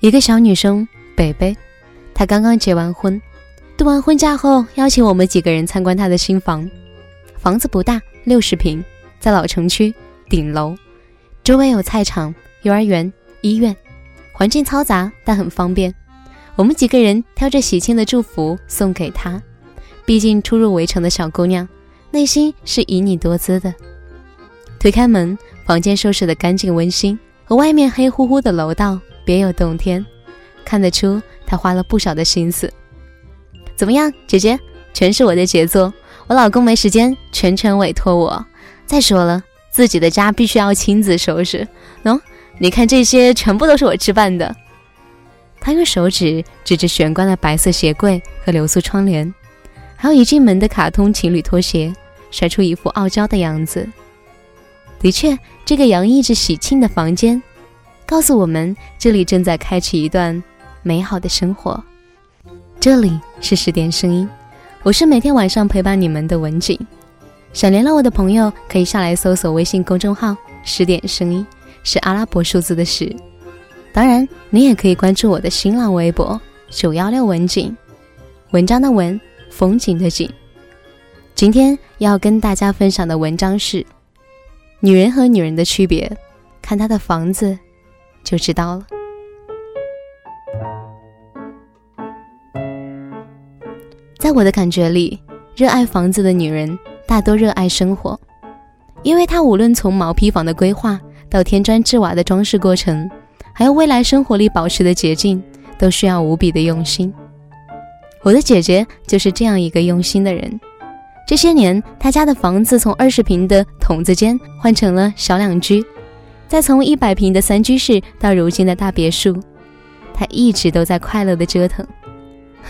一个小女生北北，她刚刚结完婚，度完婚假后，邀请我们几个人参观她的新房。房子不大，六十平，在老城区顶楼，周围有菜场、幼儿园、医院，环境嘈杂但很方便。我们几个人挑着喜庆的祝福送给她，毕竟初入围城的小姑娘，内心是旖旎多姿的。推开门，房间收拾得干净温馨，和外面黑乎乎的楼道。别有洞天，看得出他花了不少的心思。怎么样，姐姐，全是我的杰作。我老公没时间，全程委托我。再说了，自己的家必须要亲自收拾。喏，你看这些，全部都是我置办的。他用手指指着玄关的白色鞋柜和流苏窗帘，还有一进门的卡通情侣拖鞋，甩出一副傲娇的样子。的确，这个洋溢着喜庆的房间。告诉我们，这里正在开启一段美好的生活。这里是十点声音，我是每天晚上陪伴你们的文景。想联络我的朋友，可以下来搜索微信公众号“十点声音”，是阿拉伯数字的十。当然，你也可以关注我的新浪微博“九幺六文景”，文章的文，风景的景。今天要跟大家分享的文章是：女人和女人的区别，看她的房子。就知道了。在我的感觉里，热爱房子的女人大多热爱生活，因为她无论从毛坯房的规划到添砖制瓦的装饰过程，还有未来生活里保持的洁净，都需要无比的用心。我的姐姐就是这样一个用心的人。这些年，他家的房子从二十平的筒子间换成了小两居。再从一百平的三居室到如今的大别墅，他一直都在快乐的折腾。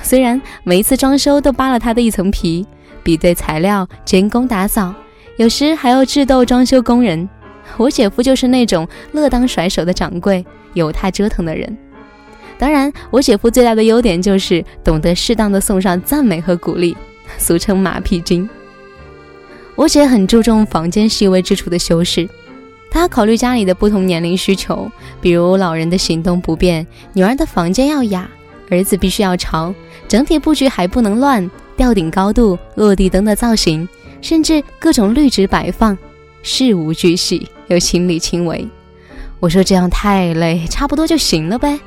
虽然每一次装修都扒了他的一层皮，比对材料、监工打扫，有时还要智斗装修工人。我姐夫就是那种乐当甩手的掌柜，有他折腾的人。当然，我姐夫最大的优点就是懂得适当的送上赞美和鼓励，俗称马屁精。我姐很注重房间细微之处的修饰。她考虑家里的不同年龄需求，比如老人的行动不便，女儿的房间要雅，儿子必须要潮，整体布局还不能乱，吊顶高度、落地灯的造型，甚至各种绿植摆放，事无巨细又亲力亲为。我说这样太累，差不多就行了呗。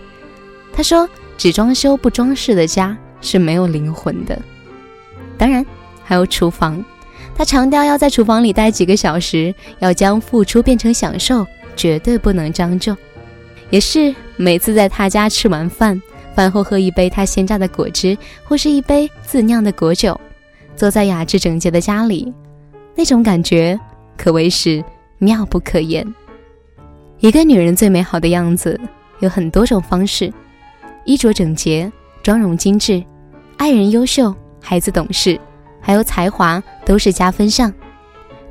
他说只装修不装饰的家是没有灵魂的。当然还有厨房。他强调要在厨房里待几个小时，要将付出变成享受，绝对不能将就。也是每次在他家吃完饭，饭后喝一杯他鲜榨的果汁，或是一杯自酿的果酒，坐在雅致整洁的家里，那种感觉可谓是妙不可言。一个女人最美好的样子有很多种方式：衣着整洁、妆容精致、爱人优秀、孩子懂事。还有才华都是加分项，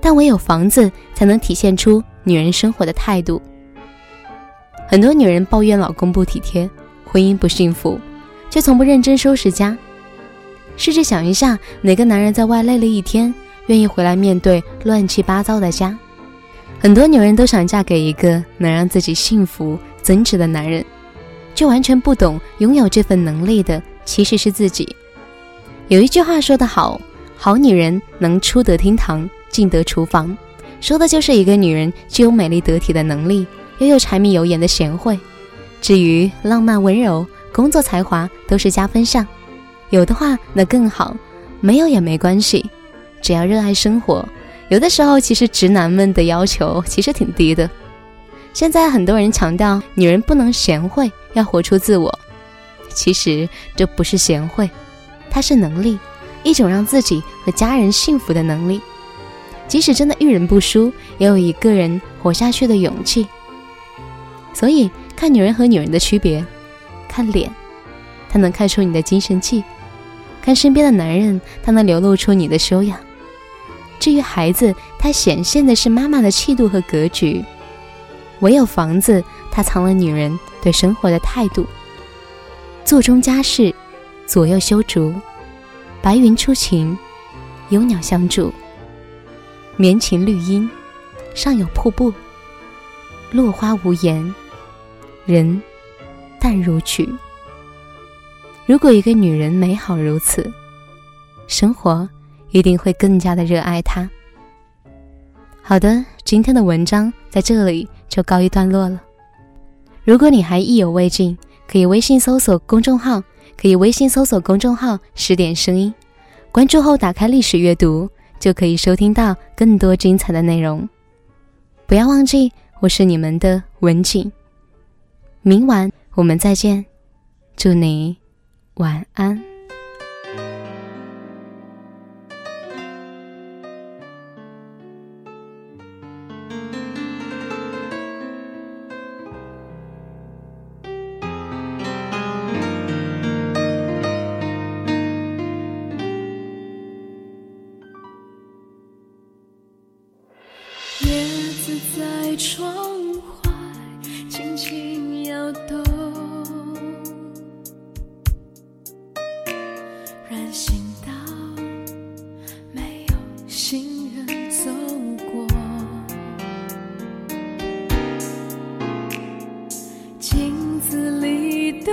但唯有房子才能体现出女人生活的态度。很多女人抱怨老公不体贴，婚姻不幸福，却从不认真收拾家。试着想一下，哪个男人在外累了一天，愿意回来面对乱七八糟的家？很多女人都想嫁给一个能让自己幸福增值的男人，却完全不懂拥有这份能力的其实是自己。有一句话说得好。好女人能出得厅堂，进得厨房，说的就是一个女人具有美丽得体的能力，又有柴米油盐的贤惠。至于浪漫温柔、工作才华都是加分项，有的话那更好，没有也没关系，只要热爱生活。有的时候其实直男们的要求其实挺低的。现在很多人强调女人不能贤惠，要活出自我，其实这不是贤惠，它是能力。一种让自己和家人幸福的能力，即使真的遇人不淑，也有一个人活下去的勇气。所以，看女人和女人的区别，看脸，它能看出你的精神气；看身边的男人，他能流露出你的修养。至于孩子，他显现的是妈妈的气度和格局。唯有房子，它藏了女人对生活的态度。座中家事，左右修竹。白云出晴，有鸟相助。绵晴绿荫，上有瀑布，落花无言，人淡如曲。如果一个女人美好如此，生活一定会更加的热爱她。好的，今天的文章在这里就告一段落了。如果你还意犹未尽，可以微信搜索公众号，可以微信搜索公众号“十点声音”，关注后打开历史阅读，就可以收听到更多精彩的内容。不要忘记，我是你们的文景。明晚我们再见，祝你。晚安。窗外轻轻摇动人行道没有行人走过。镜子里的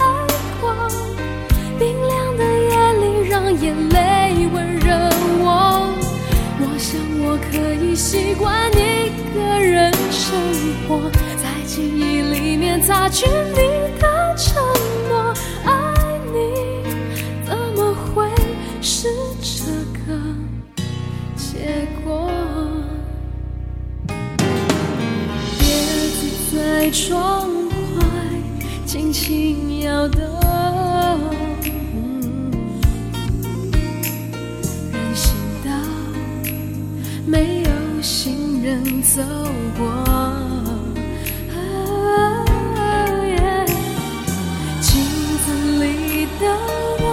眼泪温热我。我想我可以习惯一个人生活，在记忆里面擦去你的承诺。爱你怎么会是这个结果？叶子在窗外轻轻摇动。人走过，镜子里的我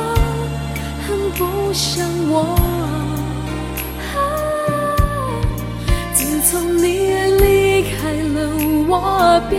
很不像我。自从你离开了，我变